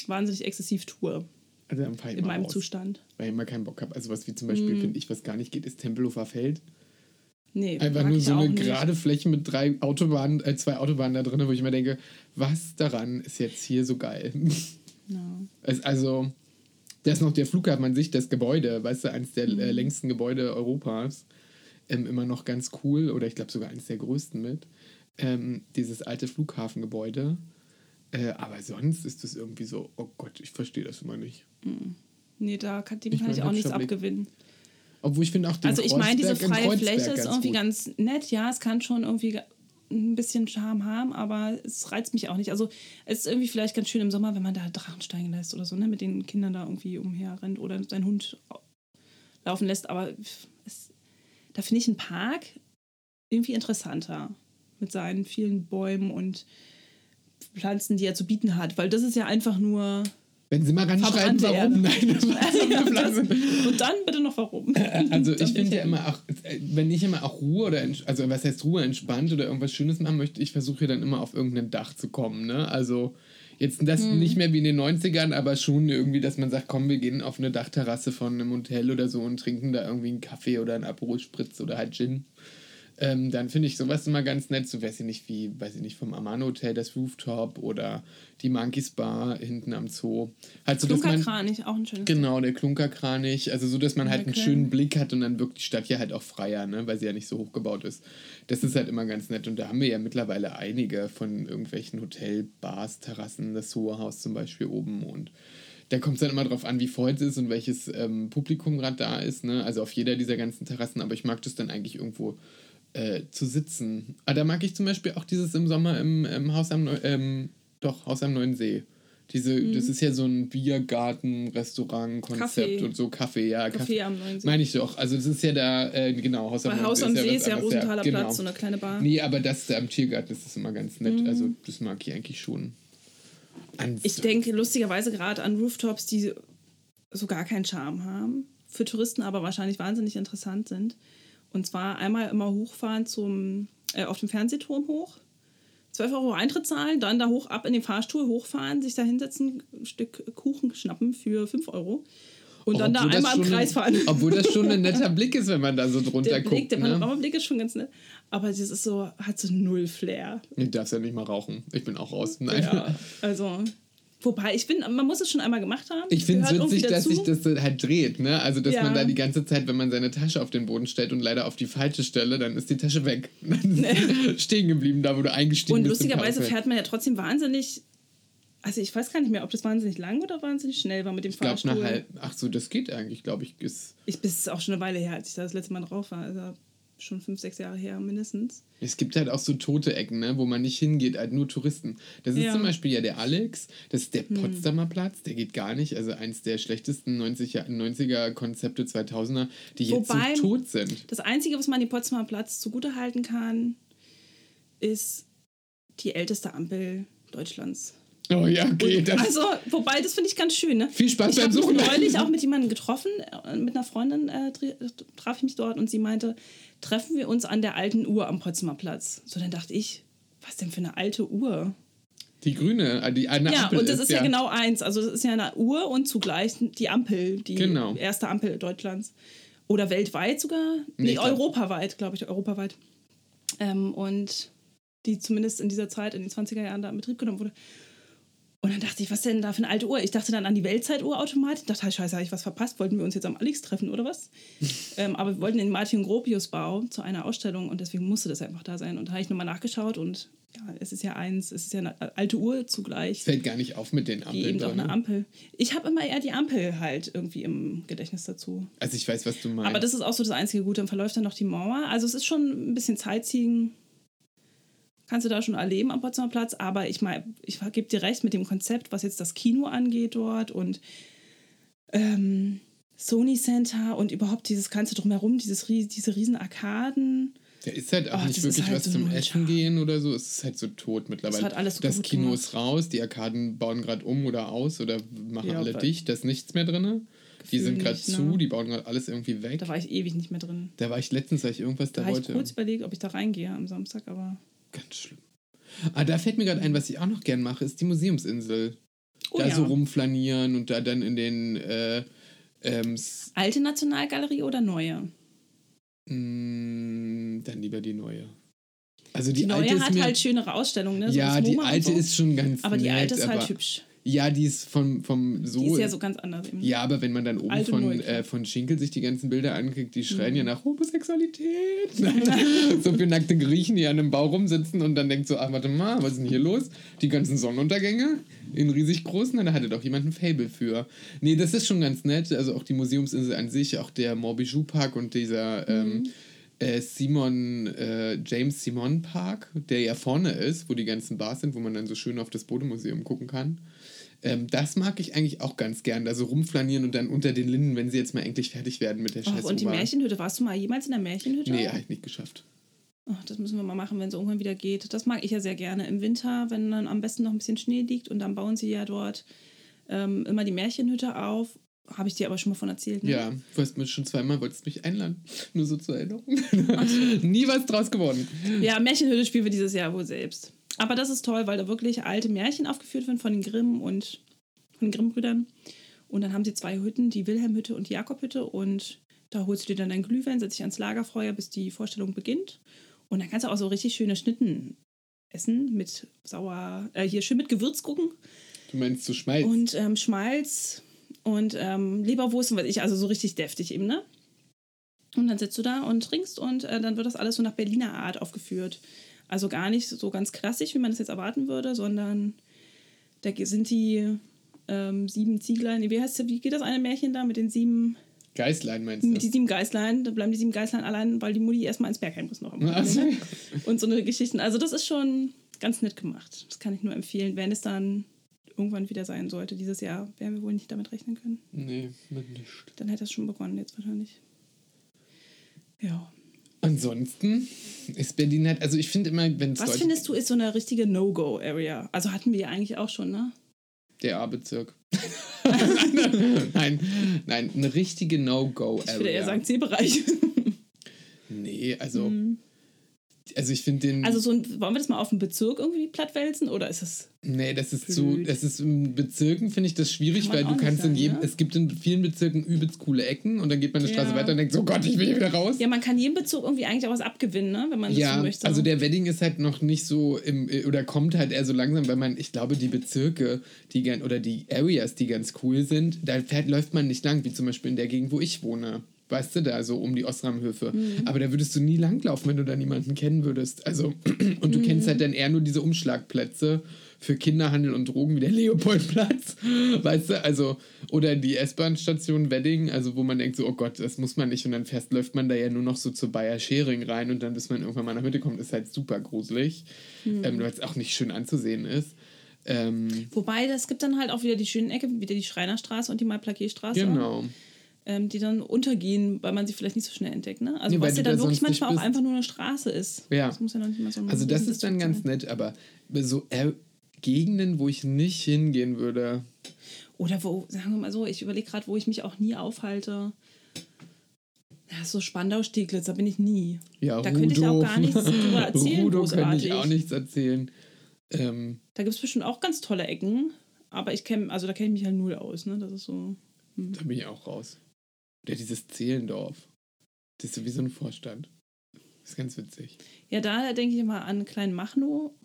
wahnsinnig exzessiv tue Also dann in meinem raus, Zustand. Weil ich immer keinen Bock habe. Also was wie zum. Beispiel, finde ich, was gar nicht geht, ist Tempelhofer Feld. Nee, Einfach nur so eine gerade Fläche mit drei Autobahnen, äh, zwei Autobahnen da drin, wo ich mir denke, was daran ist jetzt hier so geil? Ja. Es, also, da ist noch der Flughafen an sich, das Gebäude, weißt du, eines der äh, längsten Gebäude Europas, ähm, immer noch ganz cool, oder ich glaube sogar eines der größten mit, ähm, dieses alte Flughafengebäude. Äh, aber sonst ist es irgendwie so, oh Gott, ich verstehe das immer nicht. Nee, da kann, dem Ich kann mein, ich auch nichts Blick. abgewinnen. Obwohl ich finde auch den Also ich meine, diese freie Fläche ist irgendwie gut. ganz nett. Ja, es kann schon irgendwie ein bisschen Charme haben, aber es reizt mich auch nicht. Also es ist irgendwie vielleicht ganz schön im Sommer, wenn man da Drachen steigen lässt oder so, ne, mit den Kindern da irgendwie umherrennt oder seinen Hund laufen lässt. Aber da finde ich einen Park irgendwie interessanter mit seinen vielen Bäumen und Pflanzen, die er zu bieten hat, weil das ist ja einfach nur Wenn Sie mal ranschreiben, Verbrannte warum? Nein, das *laughs* und dann bitte noch warum. Also *laughs* ich finde ja immer auch, äh, wenn ich immer auch Ruhe oder, also was heißt Ruhe, entspannt oder irgendwas Schönes machen möchte, ich versuche ja dann immer auf irgendein Dach zu kommen, ne? Also jetzt das Hm. nicht mehr wie in den 90ern, aber schon irgendwie, dass man sagt, komm, wir gehen auf eine Dachterrasse von einem Hotel oder so und trinken da irgendwie einen Kaffee oder einen Aperol Spritz oder halt Gin. Ähm, dann finde ich sowas immer ganz nett, so weiß ich nicht, wie, weiß ich nicht, vom Amano Hotel das Rooftop oder die Monkeys Bar hinten am Zoo. Halt so, man, Klunkerkranich, auch ein schönes Genau, der Klunkerkranich. Also so, dass man halt einen schönen Blick hat und dann wirkt die Stadt ja halt auch freier, ne? weil sie ja nicht so hoch gebaut ist. Das ist halt immer ganz nett. Und da haben wir ja mittlerweile einige von irgendwelchen Hotelbars, Terrassen, das Soho-Haus zum Beispiel oben. Und da kommt es dann immer drauf an, wie voll es ist und welches ähm, Publikum gerade da ist. Ne? Also auf jeder dieser ganzen Terrassen. Aber ich mag das dann eigentlich irgendwo äh, zu sitzen. Aber da mag ich zum Beispiel auch dieses im Sommer im, im Haus am Neu ähm, doch, Haus am Neuen See. Diese, Das ist ja so ein Biergarten, Restaurant-Konzept Kaffee. und so Kaffee, ja. Kaffee am Neuen See. Meine ich doch. Also das ist ja da, äh, genau, Haus am Neuen Haus am See ist ja anderes, Rosenthaler genau. Platz, so eine kleine Bar. Nee, aber das da am Tiergarten das ist immer ganz nett. Also das mag ich eigentlich schon. An Ich denke lustigerweise gerade an Rooftops, die so gar keinen Charme haben, für Touristen aber wahrscheinlich wahnsinnig interessant sind. Und zwar einmal immer hochfahren zum, äh, auf dem Fernsehturm hoch, 12 Euro Eintritt zahlen, dann da hoch ab in den Fahrstuhl, hochfahren, sich da hinsetzen, ein Stück Kuchen schnappen für 5 Euro. Und dann da einmal im Kreis ein, fahren. Obwohl das schon ein netter *laughs* Blick ist, wenn man da so drunter Der Blick, guckt. der ne? Panoramablick ist schon ganz nett. Aber das ist so, hat so null Flair. Du darfst ja nicht mal rauchen. Ich bin auch raus. Nein. Ja, also. Wobei, ich finde, man muss es schon einmal gemacht haben. Ich finde es witzig, dass sich das halt dreht, ne? Also, dass Ja. man da die ganze Zeit, wenn man seine Tasche auf den Boden stellt und leider auf die falsche Stelle, dann ist die Tasche weg. *laughs* Dann ist *laughs* stehen geblieben, da wo du eingestiegen Und bist. im lustigerweise fährt man ja trotzdem wahnsinnig. Also ich weiß gar nicht mehr, ob das wahnsinnig lang oder wahnsinnig schnell war mit dem Ich glaube, Fahrstuhl. nach halb. Ach so, das geht eigentlich, glaube ich. Ist, Ich bin es auch schon eine Weile her, als ich da das letzte Mal drauf war. Also schon fünf, sechs Jahre her mindestens. es gibt halt auch so tote Ecken, ne, wo man nicht hingeht, halt nur Touristen. Das ist Ja. zum Beispiel ja der Alex, das ist der Potsdamer Platz, der geht gar nicht. Also eins der schlechtesten 90er, 90er Konzepte 2000er, die jetzt Wobei- so tot sind. Das Einzige, was man dem Potsdamer Platz zugutehalten kann, ist die älteste Ampel Deutschlands. Oh ja, okay. Das, Also, wobei, das finde ich ganz schön. Ne? Viel Spaß ich beim habe mich Suchen. neulich auch mit jemandem getroffen, äh, mit einer Freundin äh, traf ich mich dort und sie meinte, treffen wir uns an der alten Uhr am Potsdamer Platz. So, dann dachte ich, was denn für eine alte Uhr? die grüne, äh, die eine ja, Ampel und das ist ja. genau eins. Also das ist ja eine Uhr und zugleich die Ampel, die Genau. erste Ampel Deutschlands. Oder weltweit sogar? Nee, Nee, europaweit, glaube ich, europaweit. Ähm, und die zumindest in dieser Zeit, in den 20er Jahren, da in Betrieb genommen wurde. Und dann dachte ich, was denn da für eine alte Uhr? Ich dachte dann an die Weltzeituhr automatisch. Ich dachte, scheiße, habe ich was verpasst? Wollten wir uns jetzt am Alex treffen oder was? *laughs* ähm, aber wir wollten in den Martin Gropius Bau zu einer Ausstellung und deswegen musste das einfach da sein. Und da habe ich nochmal nachgeschaut und ja, es ist ja eins, es ist ja eine alte Uhr zugleich. Fällt gar nicht auf mit den Ampeln. eben da, auch eine ne? Ampel. Ich habe immer eher die Ampel halt irgendwie im Gedächtnis dazu. Also ich weiß, was du meinst. Aber das ist auch so das einzige Gute. Dann verläuft dann noch die Mauer. Also es ist schon ein bisschen Sightseeing. Kannst du da schon erleben am Potsdamer Platz. Aber ich meine, ich gebe dir recht mit dem Konzept, was jetzt das Kino angeht dort und ähm, Sony Center und überhaupt dieses Ganze drumherum, dieses, diese riesen Arkaden. Da ist halt auch Oh, nicht wirklich halt was so zum Essen gehen oder so. Es ist halt so tot mittlerweile. Das hat alles so das Kino gemacht. ist raus, die Arkaden bauen gerade um oder aus oder machen Ja, alle dicht. Da ist nichts mehr drin. Die sind gerade ne? zu, die bauen gerade alles irgendwie weg. Da war ich ewig nicht mehr drin. Da war ich letztens, weil ich irgendwas Da da habe ich wollte. kurz überlegt, ob ich da reingehe am Samstag, aber. Ganz schlimm. Ah, da fällt mir gerade ein, was ich auch noch gern mache, ist die Museumsinsel. Oh da ja. so rumflanieren und da dann in den äh, ähm, Alte Nationalgalerie oder neue? mh, dann lieber die neue. Also die, Die, neue alte hat halt schönere Ausstellungen, ne? So ja, die alte so. ist schon ganz Aber die nett, alte ist halt hübsch. Ja, die ist vom, vom so. Die ist ja so ganz anders eben. Ja, aber wenn man dann oben von, äh, von Schinkel sich die ganzen Bilder ankriegt, die schreien Mhm. ja nach Homosexualität. *laughs* so für nackte Griechen, die an einem Bau rumsitzen und dann denkt so, ach, warte mal, was ist denn hier los? Die ganzen Sonnenuntergänge in riesig großen, da hatte doch jemand ein Fable für. Nee, das ist schon ganz nett. Also auch die Museumsinsel an sich, auch der Morbijou Park und dieser ähm, äh, Simon, äh, James Simon Park, der ja vorne ist, wo die ganzen Bars sind, wo man dann so schön auf das Bodemuseum gucken kann. Ähm, das mag ich eigentlich auch ganz gern, da so rumflanieren und dann unter den Linden, wenn sie jetzt mal endlich fertig werden mit der Oh, scheiß und die. Märchenhütte, warst du mal jemals in der Märchenhütte? Nee, habe ich nicht geschafft. Oh, das müssen wir mal machen, wenn es irgendwann wieder geht. Das mag ich ja sehr gerne. Im Winter, wenn dann am besten noch ein bisschen Schnee liegt und dann bauen sie ja dort ähm, immer die Märchenhütte auf. Habe ich dir aber schon mal von erzählt, ne? Ja, du hast mir schon zweimal, wolltest mich einladen. Nur so zur Erinnerung. *laughs* Nie was draus geworden. Ja, Märchenhütte spielen wir dieses Jahr wohl selbst. Aber das ist toll, weil da wirklich alte Märchen aufgeführt werden von den Grimm und von den Grimm-Brüdern. Und dann haben sie zwei Hütten, die Wilhelmhütte und die Jakobhütte. Und da holst du dir dann dein Glühwein, setzt dich ans Lagerfeuer, bis die Vorstellung beginnt. Und dann kannst du auch so richtig schöne Schnitten essen mit sauer, äh, hier schön mit Gewürzgurken Du meinst zu Schmalz? und ähm, Schmalz und ähm, Leberwurst und was ich, also so richtig deftig eben, ne? Und dann sitzt du da und trinkst und äh, dann wird das alles so nach Berliner Art aufgeführt. Also gar nicht so ganz klassisch, wie man das jetzt erwarten würde, sondern da sind die ähm, sieben Zieglein, wie heißt das, wie geht das eine Märchen da mit den sieben, Geißlein meinst mit du? die sieben Geißlein, da bleiben die sieben Geißlein allein, weil die Mutti erstmal ins Bergheim muss noch am Ach so. Wochenende. Und so eine Geschichten. Also das ist schon ganz nett gemacht. Das kann ich nur empfehlen, wenn es dann irgendwann wieder sein sollte. Dieses Jahr werden wir wohl nicht damit rechnen können. Nee, mit nicht. Dann hätte es schon begonnen jetzt wahrscheinlich. Ja. Ansonsten ist Berlin halt, also ich finde immer, wenn es Was findest du ist so eine richtige No-Go-Area? Also hatten wir ja eigentlich auch schon, ne? Der A-Bezirk. *laughs* nein, nein, eine richtige No-Go-Area. Ich würde eher sagen C-Bereich. Nee, also, also ich finde den. Also so ein, wollen wir das mal auf den Bezirk irgendwie plattwälzen oder ist es... Nee, das ist zu, das ist in Bezirken finde ich das schwierig, weil du kannst in sagen, jedem, ne? es gibt in vielen Bezirken übelst coole Ecken und dann geht man eine Ja. Straße weiter und denkt, so Gott, ich will hier wieder raus. Ja, man kann jedem Bezirk irgendwie eigentlich auch was abgewinnen, ne? Wenn man das Ja, so möchte. also der Wedding ist halt noch nicht so im, oder kommt halt eher so langsam, weil man, ich glaube, die Bezirke, die gern, oder die Areas, die ganz cool sind, da fährt, läuft man nicht lang, wie zum Beispiel in der Gegend, wo ich wohne. Weißt du, da so um die Osramhöfe. Mhm. Aber da würdest du nie langlaufen, wenn du da niemanden kennen würdest. Also, *clears throat* und du Mhm. kennst halt dann eher nur diese Umschlagplätze für Kinderhandel und Drogen wie der *laughs* Leopoldplatz. Weißt du, also, oder die S-Bahn-Station Wedding, also wo man denkt so, oh Gott, das muss man nicht. Und dann fährst, läuft man da ja nur noch so zur Bayer Schering rein und dann, bis man irgendwann mal nach Mitte kommt, ist halt super gruselig. Mhm. Ähm, weil es auch nicht schön anzusehen ist. Ähm, Wobei, es gibt dann halt auch wieder die schönen Ecke, wieder die Schreinerstraße und die Malplakierstraße. genau. Ähm, die dann untergehen, weil man sie vielleicht nicht so schnell entdeckt. Ne? Also Nee, weil was ja dann da wirklich manchmal auch einfach nur eine Straße ist. Ja. Das muss ja noch nicht mal so Also das ist dann ganz sein. nett, aber so äh, Gegenden, wo ich nicht hingehen würde. Oder wo, sagen wir mal so, ich überlege gerade, wo ich mich auch nie aufhalte. Ja, so Spandau-Steglitz, da bin ich nie. Ja, Da könnte ich auch gar nichts drüber *laughs* erzählen, Rudo könnte ich auch nichts erzählen. Ähm, Da gibt es bestimmt auch ganz tolle Ecken, aber ich kenne, also da kenne ich mich halt null aus, ne? Das ist so. da bin ich auch raus. Oder dieses Zehlendorf. Das ist so wie so ein Vorstand. Das ist ganz witzig. Ja, da denke ich immer an Klein Machnow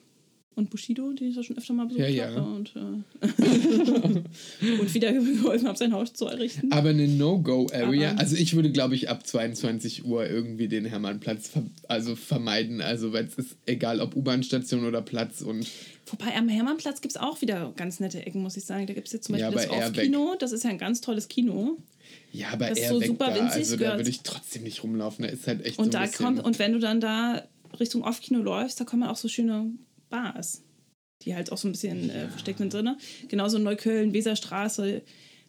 und Bushido, den ich ja schon öfter mal besucht Ja, ja. habe. Und, äh, *laughs* und wieder geholfen habe, sein Haus zu errichten. Aber eine No-Go-Area, also ich würde, glaube ich, ab 22 Uhr irgendwie den Hermannplatz ver also vermeiden. Also, weil es ist egal, ob U-Bahn-Station oder Platz und Wobei am Hermannplatz gibt es auch wieder ganz nette Ecken, muss ich sagen. Da gibt es jetzt zum Ja, Beispiel aber das Off-Kino. Das ist ja ein ganz tolles Kino. ja, aber Das ist eher so weg super da. winzig, Also da würde ich trotzdem nicht rumlaufen. Da ist halt echt Und so da ein bisschen, kommt, und wenn du dann da Richtung Off-Kino läufst, da kommen auch so schöne Bars, die halt auch so ein bisschen äh, versteckt sind drin. Genauso in Neukölln, Weserstraße.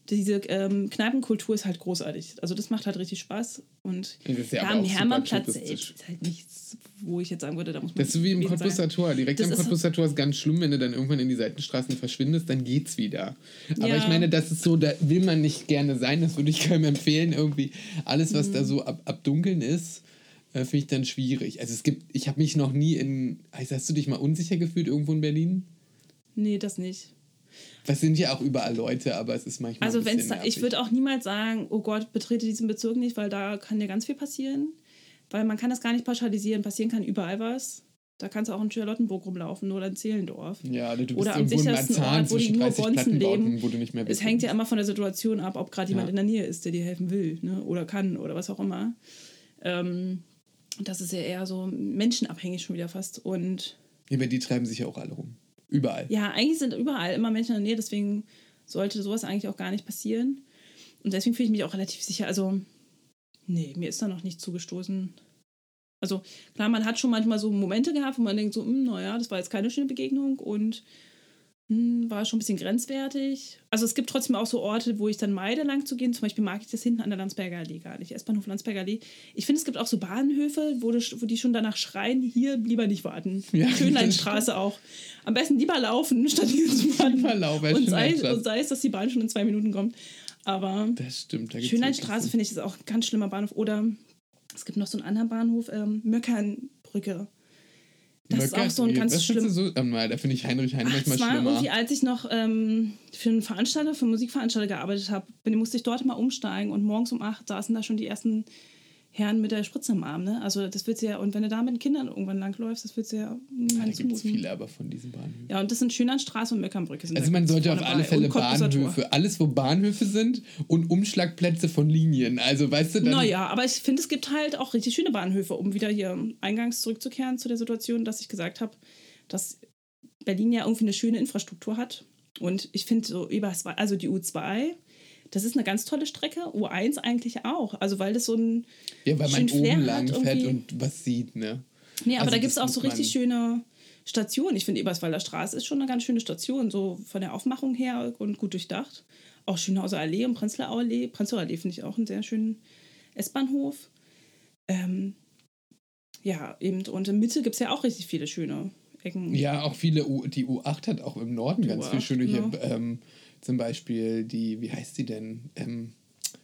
Diese ähm, Kneipenkultur ist halt großartig. Also das macht halt richtig Spaß. Und ja am Hermannplatz ist halt nichts, wo ich jetzt sagen würde, da muss man. Das ist so wie im. Cottbusser Tor. Direkt Das am Cottbusser Tor ist ganz schlimm, wenn du dann irgendwann in die Seitenstraßen verschwindest, dann geht's wieder. Aber Ja. ich meine, das ist so, da will man nicht gerne sein, das würde ich keinem empfehlen. Irgendwie alles, was Mhm. da so ab, ab Dunkeln ist, äh, finde ich dann schwierig. Also es gibt, ich habe mich noch nie in, also hast du dich mal unsicher gefühlt irgendwo in Berlin? Nee, das nicht. Das sind ja auch überall Leute, aber es ist manchmal Also wenn ich würde auch niemals sagen, oh Gott, betrete diesen Bezirk nicht, weil da kann dir ganz viel passieren. Weil man kann das gar nicht pauschalisieren. Passieren kann überall was. Da kannst du auch in Charlottenburg rumlaufen oder in Zehlendorf. Ja, du bist Oder am sichersten Ort, wo die nur 30 Bonzen leben. wo du nicht mehr Es hängt ja immer von der Situation ab, ob gerade jemand Ja. in der Nähe ist, der dir helfen will ne? oder kann oder was auch immer. Ähm, das ist ja eher so menschenabhängig schon wieder fast. Und Ja, aber die treiben sich ja auch alle rum. Überall. ja, eigentlich sind überall immer Menschen in der Nähe, deswegen sollte sowas eigentlich auch gar nicht passieren. Und deswegen fühle ich mich auch relativ sicher. Also, nee, mir ist da noch nicht zugestoßen. Also, klar, man hat schon manchmal so Momente gehabt, wo man denkt so, hm, naja, das war jetzt keine schöne Begegnung und war schon ein bisschen grenzwertig. Also es gibt trotzdem auch so Orte, wo ich dann meide, lang zu gehen. Zum Beispiel mag ich das hinten an der Landsberger Allee gar nicht. S-Bahnhof Landsberger Allee. Ich finde, es gibt auch so Bahnhöfe, wo, wo die schon danach schreien, hier lieber nicht warten. *laughs* Ja, Schönleinstraße auch. Am besten lieber laufen, *laughs* statt hier zu warten. Lieber laufen, und, sei, und sei es, dass die Bahn schon in zwei Minuten kommt. Aber Das stimmt. Da Schönleinstraße finde ich ist auch ein ganz schlimmer Bahnhof. Oder es gibt noch so einen anderen Bahnhof, ähm, Möckernbrücke. Das ist Möcker- auch so ein ganz was schlimm. findest du So, ähm, da finde ich Heinrich Heine Ach, manchmal das war schlimmer. irgendwie, als ich noch ähm, für einen Veranstalter, für einen Musikveranstalter gearbeitet habe, musste ich dort mal umsteigen und morgens um acht saßen da schon die ersten Herren mit der Spritze im Arm. Ne? Also das wird ja, und wenn du da mit den Kindern irgendwann langläufst, das wird ja Ja, da niemand gibt es zumuten. viele aber von diesen Bahnhöfen. Ja, und das sind Schönlandstraße und Möckernbrücke. Sind Also da man sollte auf alle. Fälle. Bahnhöfe, alles wo Bahnhöfe sind und Umschlagplätze von Linien. Also weißt du, dann Naja, aber ich finde, es gibt halt auch richtig schöne Bahnhöfe, um wieder hier eingangs zurückzukehren zu der Situation, dass ich gesagt habe, dass Berlin ja irgendwie eine schöne Infrastruktur hat. Und ich finde so über also die U2, das ist eine ganz tolle Strecke, U1 eigentlich auch. Also weil das so ein ja, weil man Flair oben hat lang fährt und was sieht, ne? Nee, aber Also da gibt es auch so richtig schöne Stationen. Ich finde, Eberswalder Straße ist schon eine ganz schöne Station, so von der Aufmachung her und gut durchdacht. Auch Schönhauser Allee und Prenzlauer Allee. Prenzlauer Allee finde ich auch einen sehr schönen S-Bahnhof. Ähm, ja, eben. Und in Mitte gibt es ja auch richtig viele schöne Ecken. Ja, auch viele, U die U8 hat auch im Norden Die ganz viel U8, schöne hier. genau. Ähm, zum Beispiel die, wie heißt die denn? Ähm,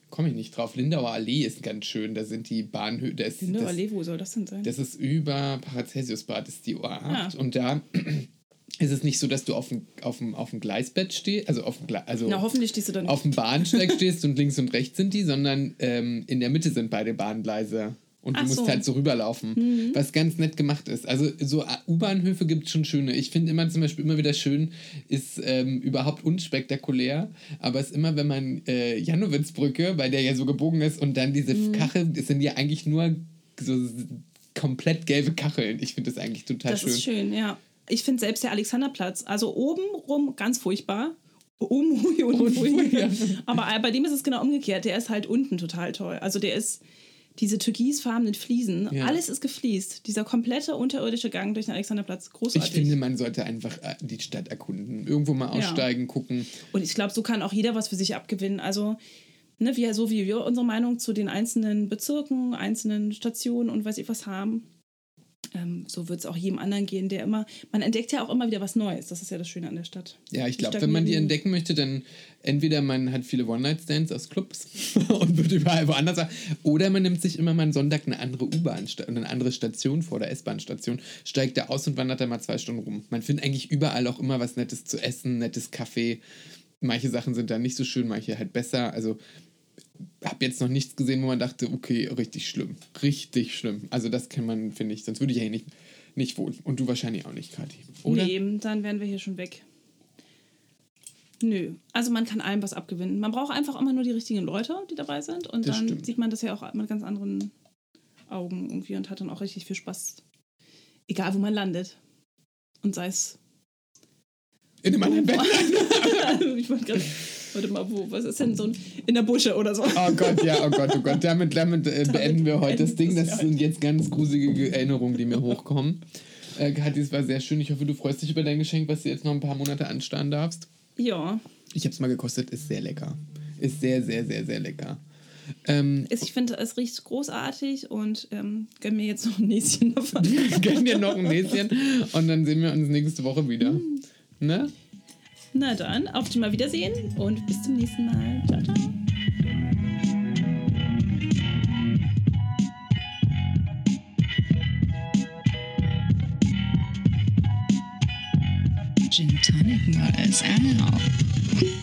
Komme ich nicht drauf. Lindauer Allee ist ganz schön. Da sind die Bahnhöfe. Ist, Lindauer Allee, wo soll das denn sein? das ist über Paracelsusbad, ist die U8. Ah. Und da *clears throat* ist es nicht so, dass du auf dem, auf dem, auf dem Gleisbett stehst, also auf dem Gle also Na, hoffentlich stehst du dann auf dem Bahnsteig stehst und links und rechts sind die, sondern ähm, in der Mitte sind beide Bahngleise. Und du Ach musst so. Mhm. halt so rüberlaufen, was ganz nett gemacht ist. Also so U-Bahnhöfe gibt es schon schöne. Ich finde immer zum Beispiel immer wieder schön, ist ähm, überhaupt unspektakulär, aber es ist immer, wenn man äh, Janowitzbrücke, weil der ja so gebogen ist und dann diese Mhm. Kachel, das sind ja eigentlich nur so komplett gelbe Kacheln. Ich finde das eigentlich total Das schön. ist schön, ja. Ich finde selbst der Alexanderplatz, also oben rum ganz furchtbar. Hui, Unten hui. hui, ja. Aber bei dem ist es genau umgekehrt. Der ist halt unten total toll. Also der ist diese türkisfarbenen Fliesen. Ja. Alles ist gefliest. Dieser komplette unterirdische Gang durch den Alexanderplatz. Ich Großartig. finde, man sollte einfach äh, die Stadt erkunden. Irgendwo mal Ja. aussteigen, gucken. Und ich glaube, so kann auch jeder was für sich abgewinnen. Also, ne, wie, so wie wir unsere Meinung zu den einzelnen Bezirken, einzelnen Stationen und weiß ich was haben. Ähm, so wird es auch jedem anderen gehen, der immer, man entdeckt ja auch immer wieder was Neues. Das ist ja das Schöne an der Stadt. Ja, ich glaube, wenn man die entdecken möchte, dann entweder man hat viele One-Night-Stands aus Clubs *laughs* und wird überall woanders oder man nimmt sich immer mal einen Sonntag eine andere U-Bahn, eine andere Station vor der S-Bahn-Station, steigt da aus und wandert da mal zwei Stunden rum. Man findet eigentlich überall auch immer was Nettes zu essen, nettes Kaffee. Manche Sachen sind da nicht so schön, manche halt besser. Also habe jetzt noch nichts gesehen, wo man dachte, okay, richtig schlimm, richtig schlimm. Also das kann man, finde ich, sonst würde ich ja hier nicht, nicht wohl. Und du wahrscheinlich auch nicht, Kathi. Oder? Nee, dann wären wir hier schon weg. Nö, also man kann allem was abgewinnen. Man braucht einfach immer nur die richtigen Leute, die dabei sind. Und Das dann stimmt. sieht man das ja auch mit ganz anderen Augen irgendwie und hat dann auch richtig viel Spaß. Egal, wo man landet. Und sei es. In einem anderen Bett. *laughs* ich wollte gerade. Warte mal, wo? Was ist denn so ein. In der Busche oder so? Oh Gott, ja, oh Gott, oh Gott. Damit, damit, äh, Damit beenden wir heute das Ding. Das wir sind jetzt ganz gruselige Erinnerungen, die mir hochkommen. Äh, Kathi, es war sehr schön. Ich hoffe, du freust dich über dein Geschenk, was du jetzt noch ein paar Monate anstarren darfst. Ja. Ich habe es mal gekostet, ist sehr lecker. Ist sehr, sehr, sehr, sehr lecker. Ähm, Ich finde, es riecht großartig und ähm, gönn mir jetzt noch ein Näschen davon. *laughs* gönn dir noch ein Näschen und dann sehen wir uns nächste Woche wieder. Mm. Ne? Na dann, auf zum Mal Wiedersehen und bis zum nächsten Mal. Ciao, ciao. Gin Tonic Models out.